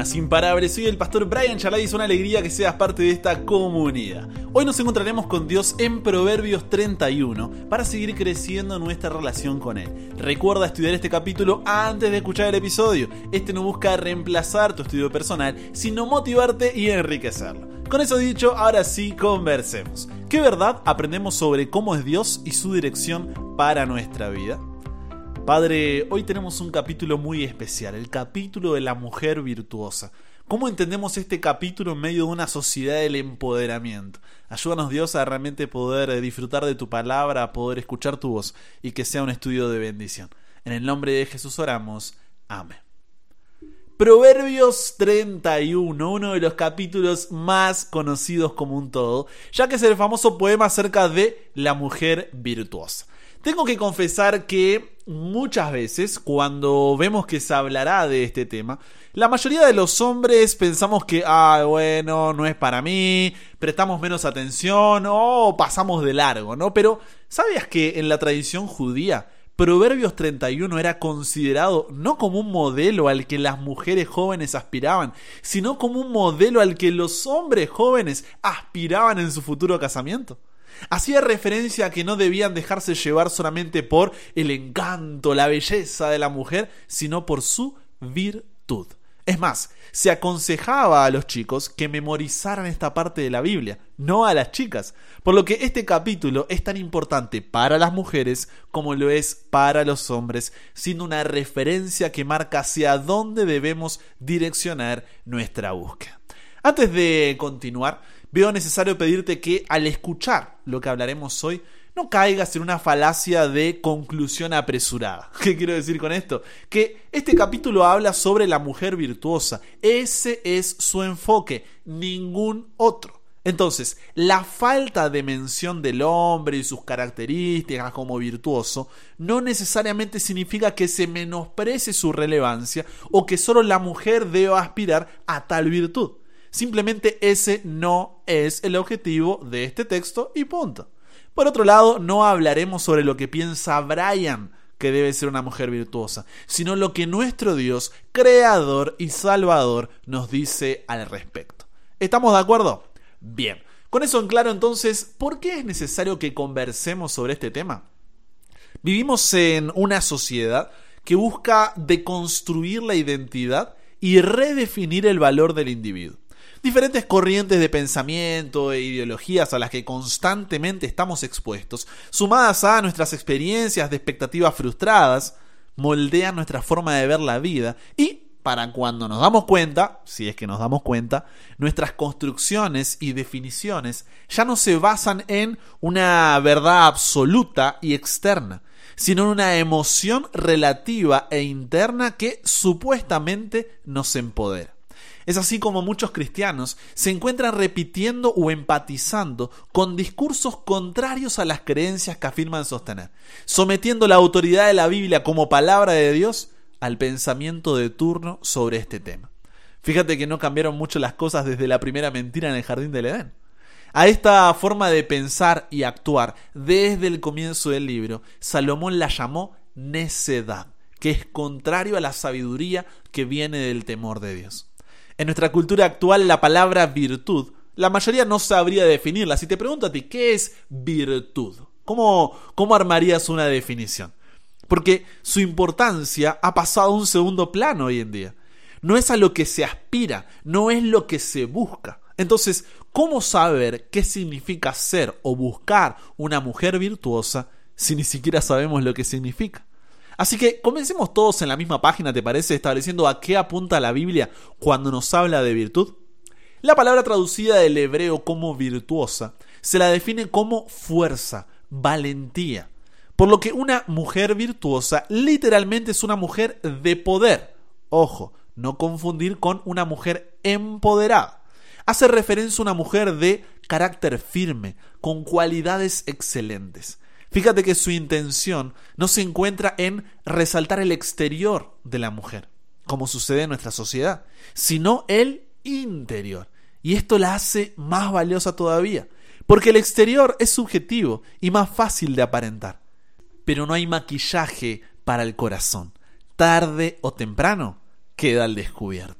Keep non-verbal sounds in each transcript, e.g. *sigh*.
buenas, imparables. Soy el pastor Brian Chalai es una alegría que seas parte de esta comunidad. Hoy nos encontraremos con Dios en Proverbios 31 para seguir creciendo nuestra relación con Él. Recuerda estudiar este capítulo antes de escuchar el episodio. Este no busca reemplazar tu estudio personal, sino motivarte y enriquecerlo. Con eso dicho, ahora sí conversemos. ¿Qué verdad aprendemos sobre cómo es Dios y su dirección para nuestra vida? Padre, hoy tenemos un capítulo muy especial, el capítulo de la mujer virtuosa. ¿Cómo entendemos este capítulo en medio de una sociedad del empoderamiento? Ayúdanos Dios a realmente poder eh, disfrutar de tu palabra, a poder escuchar tu voz y que sea un estudio de bendición. En el nombre de Jesús oramos. Amén. Proverbios 31, uno de los capítulos más conocidos como un todo, ya que es el famoso poema acerca de la mujer virtuosa. Tengo que confesar que muchas veces cuando vemos que se hablará de este tema, la mayoría de los hombres pensamos que, ah, bueno, no es para mí, prestamos menos atención o pasamos de largo, ¿no? Pero, ¿sabías que en la tradición judía Proverbios 31 era considerado no como un modelo al que las mujeres jóvenes aspiraban, sino como un modelo al que los hombres jóvenes aspiraban en su futuro casamiento? Hacía referencia a que no debían dejarse llevar solamente por el encanto, la belleza de la mujer, sino por su virtud. Es más, se aconsejaba a los chicos que memorizaran esta parte de la Biblia, no a las chicas, por lo que este capítulo es tan importante para las mujeres como lo es para los hombres, siendo una referencia que marca hacia dónde debemos direccionar nuestra búsqueda. Antes de continuar, veo necesario pedirte que al escuchar lo que hablaremos hoy, no caigas en una falacia de conclusión apresurada. *laughs* ¿Qué quiero decir con esto? Que este capítulo habla sobre la mujer virtuosa. Ese es su enfoque, ningún otro. Entonces, la falta de mención del hombre y sus características como virtuoso no necesariamente significa que se menosprecie su relevancia o que solo la mujer deba aspirar a tal virtud. Simplemente ese no es el objetivo de este texto y punto. Por otro lado, no hablaremos sobre lo que piensa Brian que debe ser una mujer virtuosa, sino lo que nuestro Dios, creador y salvador, nos dice al respecto. ¿Estamos de acuerdo? Bien. Con eso en claro entonces, ¿por qué es necesario que conversemos sobre este tema? Vivimos en una sociedad que busca deconstruir la identidad y redefinir el valor del individuo diferentes corrientes de pensamiento e ideologías a las que constantemente estamos expuestos, sumadas a nuestras experiencias de expectativas frustradas, moldean nuestra forma de ver la vida y para cuando nos damos cuenta, si es que nos damos cuenta, nuestras construcciones y definiciones ya no se basan en una verdad absoluta y externa, sino en una emoción relativa e interna que supuestamente nos empodera. Es así como muchos cristianos se encuentran repitiendo o empatizando con discursos contrarios a las creencias que afirman sostener, sometiendo la autoridad de la Biblia como palabra de Dios al pensamiento de turno sobre este tema. Fíjate que no cambiaron mucho las cosas desde la primera mentira en el jardín del Edén. A esta forma de pensar y actuar desde el comienzo del libro, Salomón la llamó necedad, que es contrario a la sabiduría que viene del temor de Dios. En nuestra cultura actual la palabra virtud, la mayoría no sabría definirla. Si te pregunto a ti, ¿qué es virtud? ¿Cómo, cómo armarías una definición? Porque su importancia ha pasado a un segundo plano hoy en día. No es a lo que se aspira, no es lo que se busca. Entonces, ¿cómo saber qué significa ser o buscar una mujer virtuosa si ni siquiera sabemos lo que significa? Así que comencemos todos en la misma página, ¿te parece? Estableciendo a qué apunta la Biblia cuando nos habla de virtud. La palabra traducida del hebreo como virtuosa se la define como fuerza, valentía. Por lo que una mujer virtuosa literalmente es una mujer de poder. Ojo, no confundir con una mujer empoderada. Hace referencia a una mujer de carácter firme, con cualidades excelentes. Fíjate que su intención no se encuentra en resaltar el exterior de la mujer, como sucede en nuestra sociedad, sino el interior. Y esto la hace más valiosa todavía, porque el exterior es subjetivo y más fácil de aparentar. Pero no hay maquillaje para el corazón. Tarde o temprano queda al descubierto.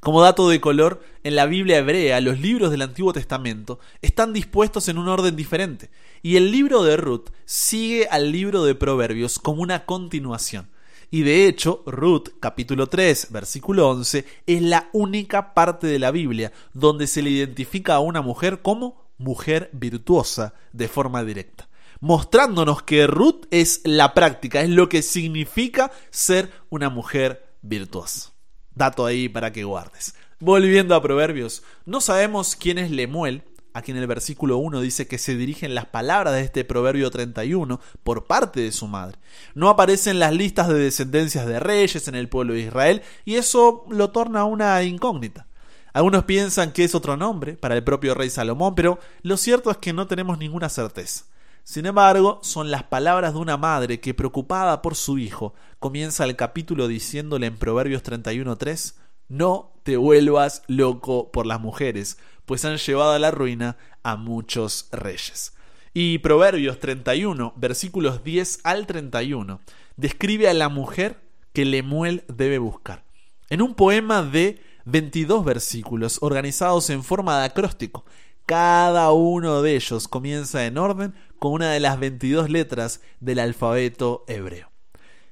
Como dato de color, en la Biblia hebrea los libros del Antiguo Testamento están dispuestos en un orden diferente, y el libro de Ruth sigue al libro de Proverbios como una continuación. Y de hecho, Ruth capítulo 3, versículo 11, es la única parte de la Biblia donde se le identifica a una mujer como mujer virtuosa de forma directa mostrándonos que Ruth es la práctica, es lo que significa ser una mujer virtuosa. Dato ahí para que guardes. Volviendo a Proverbios, no sabemos quién es Lemuel, a quien el versículo 1 dice que se dirigen las palabras de este Proverbio 31 por parte de su madre. No aparecen las listas de descendencias de reyes en el pueblo de Israel y eso lo torna una incógnita. Algunos piensan que es otro nombre para el propio rey Salomón, pero lo cierto es que no tenemos ninguna certeza. Sin embargo, son las palabras de una madre que, preocupada por su hijo, comienza el capítulo diciéndole en Proverbios 31.3, No te vuelvas loco por las mujeres, pues han llevado a la ruina a muchos reyes. Y Proverbios 31, versículos 10 al 31, describe a la mujer que Lemuel debe buscar. En un poema de 22 versículos organizados en forma de acróstico, cada uno de ellos comienza en orden con una de las 22 letras del alfabeto hebreo.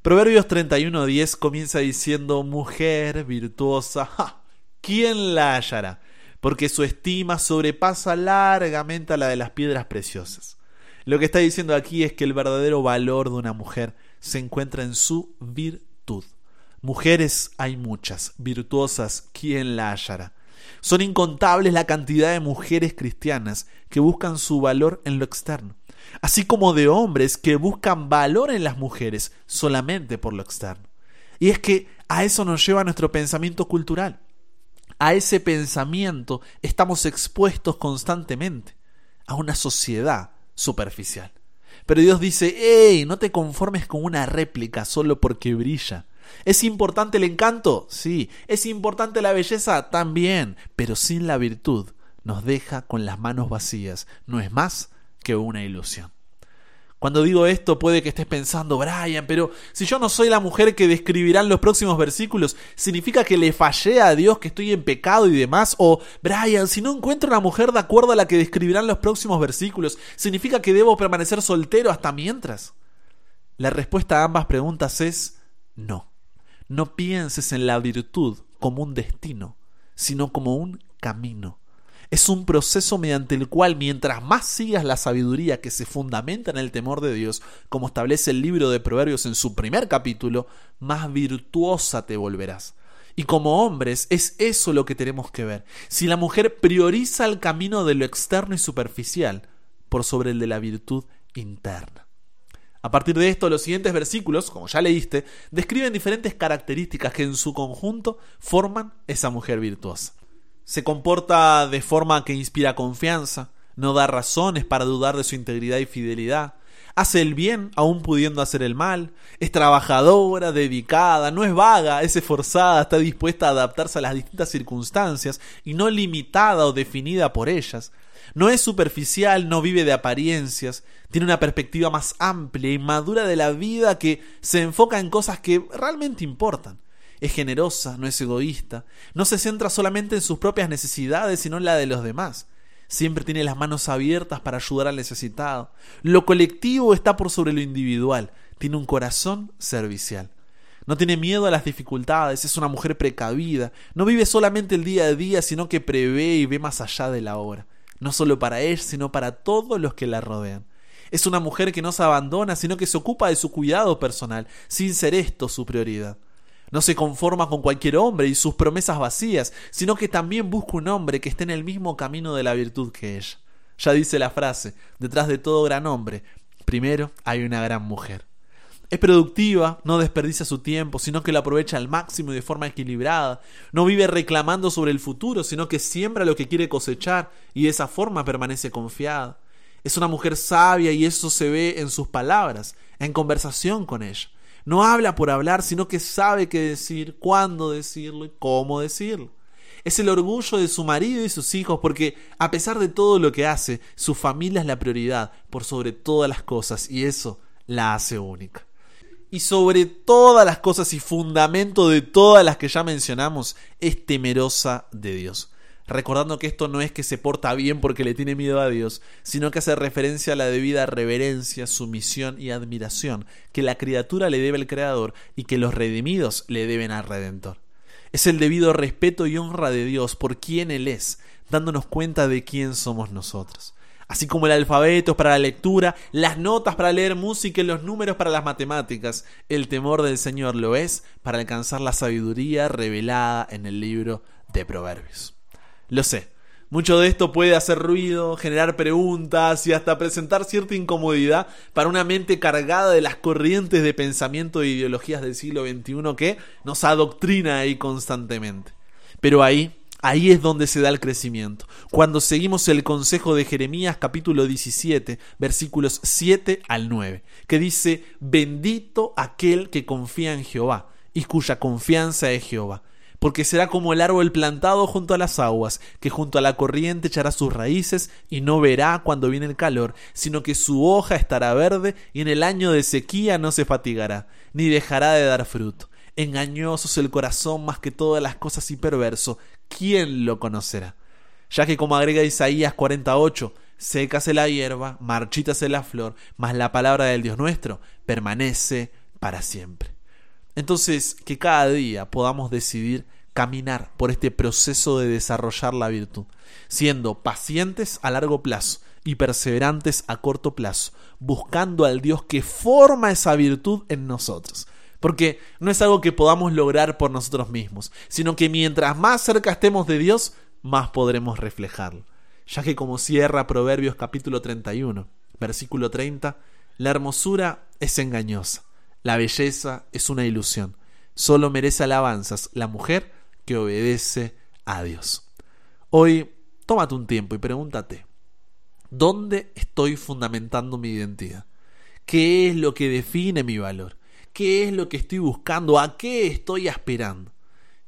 Proverbios 31.10 comienza diciendo, mujer virtuosa, ¿quién la hallará? Porque su estima sobrepasa largamente a la de las piedras preciosas. Lo que está diciendo aquí es que el verdadero valor de una mujer se encuentra en su virtud. Mujeres hay muchas, virtuosas, ¿quién la hallará? Son incontables la cantidad de mujeres cristianas que buscan su valor en lo externo, así como de hombres que buscan valor en las mujeres solamente por lo externo. Y es que a eso nos lleva nuestro pensamiento cultural. A ese pensamiento estamos expuestos constantemente, a una sociedad superficial. Pero Dios dice, ¡Ey! No te conformes con una réplica solo porque brilla. ¿Es importante el encanto? Sí. ¿Es importante la belleza? También. Pero sin la virtud nos deja con las manos vacías. No es más que una ilusión. Cuando digo esto puede que estés pensando, Brian, pero si yo no soy la mujer que describirán los próximos versículos, ¿significa que le fallé a Dios, que estoy en pecado y demás? O, Brian, si no encuentro una mujer de acuerdo a la que describirán los próximos versículos, ¿significa que debo permanecer soltero hasta mientras? La respuesta a ambas preguntas es no. No pienses en la virtud como un destino, sino como un camino. Es un proceso mediante el cual mientras más sigas la sabiduría que se fundamenta en el temor de Dios, como establece el libro de Proverbios en su primer capítulo, más virtuosa te volverás. Y como hombres es eso lo que tenemos que ver. Si la mujer prioriza el camino de lo externo y superficial por sobre el de la virtud interna. A partir de esto, los siguientes versículos, como ya leíste, describen diferentes características que en su conjunto forman esa mujer virtuosa. Se comporta de forma que inspira confianza, no da razones para dudar de su integridad y fidelidad, hace el bien aún pudiendo hacer el mal, es trabajadora, dedicada, no es vaga, es esforzada, está dispuesta a adaptarse a las distintas circunstancias y no limitada o definida por ellas, no es superficial, no vive de apariencias, tiene una perspectiva más amplia y madura de la vida que se enfoca en cosas que realmente importan. Es generosa, no es egoísta, no se centra solamente en sus propias necesidades, sino en la de los demás. Siempre tiene las manos abiertas para ayudar al necesitado. Lo colectivo está por sobre lo individual. Tiene un corazón servicial. No tiene miedo a las dificultades, es una mujer precavida. No vive solamente el día a día, sino que prevé y ve más allá de la hora no solo para ella, sino para todos los que la rodean. Es una mujer que no se abandona, sino que se ocupa de su cuidado personal, sin ser esto su prioridad. No se conforma con cualquier hombre y sus promesas vacías, sino que también busca un hombre que esté en el mismo camino de la virtud que ella. Ya dice la frase, detrás de todo gran hombre, primero hay una gran mujer. Es productiva, no desperdicia su tiempo, sino que lo aprovecha al máximo y de forma equilibrada. No vive reclamando sobre el futuro, sino que siembra lo que quiere cosechar y de esa forma permanece confiada. Es una mujer sabia y eso se ve en sus palabras, en conversación con ella. No habla por hablar, sino que sabe qué decir, cuándo decirlo y cómo decirlo. Es el orgullo de su marido y sus hijos porque, a pesar de todo lo que hace, su familia es la prioridad por sobre todas las cosas y eso la hace única. y sobre todas las cosas y fundamento de todas las que ya mencionamos, es temerosa de Dios. Recordando que esto no es que se porta bien porque le tiene miedo a Dios, sino que hace referencia a la debida reverencia, sumisión y admiración que la criatura le debe al Creador y que los redimidos le deben al Redentor. Es el debido respeto y honra de Dios por quien Él es, dándonos cuenta de quién somos nosotros así como el alfabeto para la lectura, las notas para leer música y los números para las matemáticas. El temor del Señor lo es para alcanzar la sabiduría revelada en el libro de Proverbios. Lo sé, mucho de esto puede hacer ruido, generar preguntas y hasta presentar cierta incomodidad para una mente cargada de las corrientes de pensamiento e ideologías del siglo XXI que nos adoctrina ahí constantemente. Pero ahí Ahí es donde se da el crecimiento. Cuando seguimos el consejo de Jeremías capítulo 17, versículos 7 al 9, que dice, bendito aquel que confía en Jehová y cuya confianza es Jehová, porque será como el árbol plantado junto a las aguas, que junto a la corriente echará sus raíces y no verá cuando viene el calor, sino que su hoja estará verde y en el año de sequía no se fatigará, ni dejará de dar fruto. Engañoso es el corazón más que todas las cosas y perverso. ¿Quién lo conocerá? Ya que como agrega Isaías 48, sécase la hierba, marchítase la flor, mas la palabra del Dios nuestro permanece para siempre. Entonces, que cada día podamos decidir caminar por este proceso de desarrollar la virtud, siendo pacientes a largo plazo y perseverantes a corto plazo, buscando al Dios que forma esa virtud en nosotros porque no es algo que podamos lograr por nosotros mismos, sino que mientras más cerca estemos de Dios, más podremos reflejarlo. Ya que como cierra Proverbios capítulo 31, versículo 30, la hermosura es engañosa, la belleza es una ilusión. Solo merece alabanzas la mujer que obedece a Dios. Hoy, tómate un tiempo y pregúntate, ¿dónde estoy fundamentando mi identidad? ¿Qué es lo que define mi valor? qué es lo que estoy buscando, a qué estoy aspirando.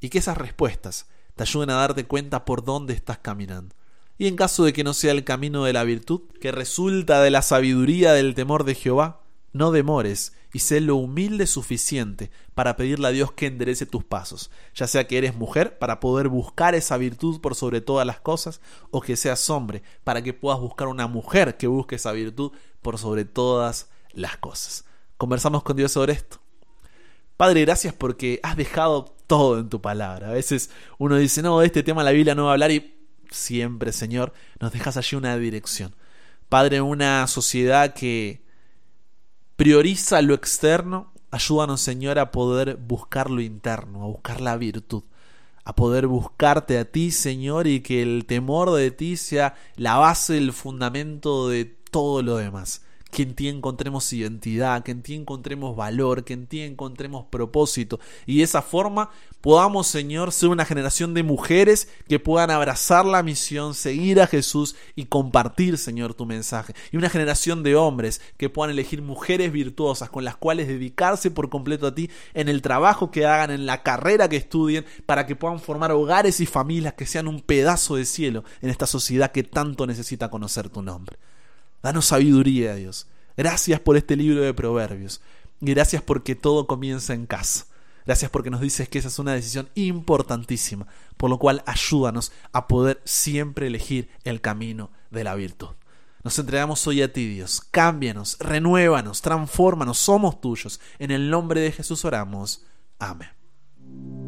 Y que esas respuestas te ayuden a darte cuenta por dónde estás caminando. Y en caso de que no sea el camino de la virtud, que resulta de la sabiduría del temor de Jehová, no demores y sé lo humilde suficiente para pedirle a Dios que enderece tus pasos, ya sea que eres mujer para poder buscar esa virtud por sobre todas las cosas, o que seas hombre para que puedas buscar una mujer que busque esa virtud por sobre todas las cosas conversamos con Dios sobre esto. Padre, gracias porque has dejado todo en tu palabra. A veces uno dice, no, este tema la Biblia no va a hablar y siempre, Señor, nos dejas allí una dirección. Padre, una sociedad que prioriza lo externo, ayúdanos, Señor, a poder buscar lo interno, a buscar la virtud, a poder buscarte a ti, Señor, y que el temor de ti sea la base, el fundamento de todo lo demás que en ti encontremos identidad, que en ti encontremos valor, que en ti encontremos propósito. Y de esa forma podamos, Señor, ser una generación de mujeres que puedan abrazar la misión, seguir a Jesús y compartir, Señor, tu mensaje. Y una generación de hombres que puedan elegir mujeres virtuosas con las cuales dedicarse por completo a ti en el trabajo que hagan, en la carrera que estudien, para que puedan formar hogares y familias que sean un pedazo de cielo en esta sociedad que tanto necesita conocer tu nombre. Danos sabiduría, Dios. Gracias por este libro de proverbios. Y gracias porque todo comienza en casa. Gracias porque nos dices que esa es una decisión importantísima, por lo cual ayúdanos a poder siempre elegir el camino de la virtud. Nos entregamos hoy a ti, Dios. Cámbianos, renuévanos, transfórmanos, somos tuyos. En el nombre de Jesús oramos. Amén.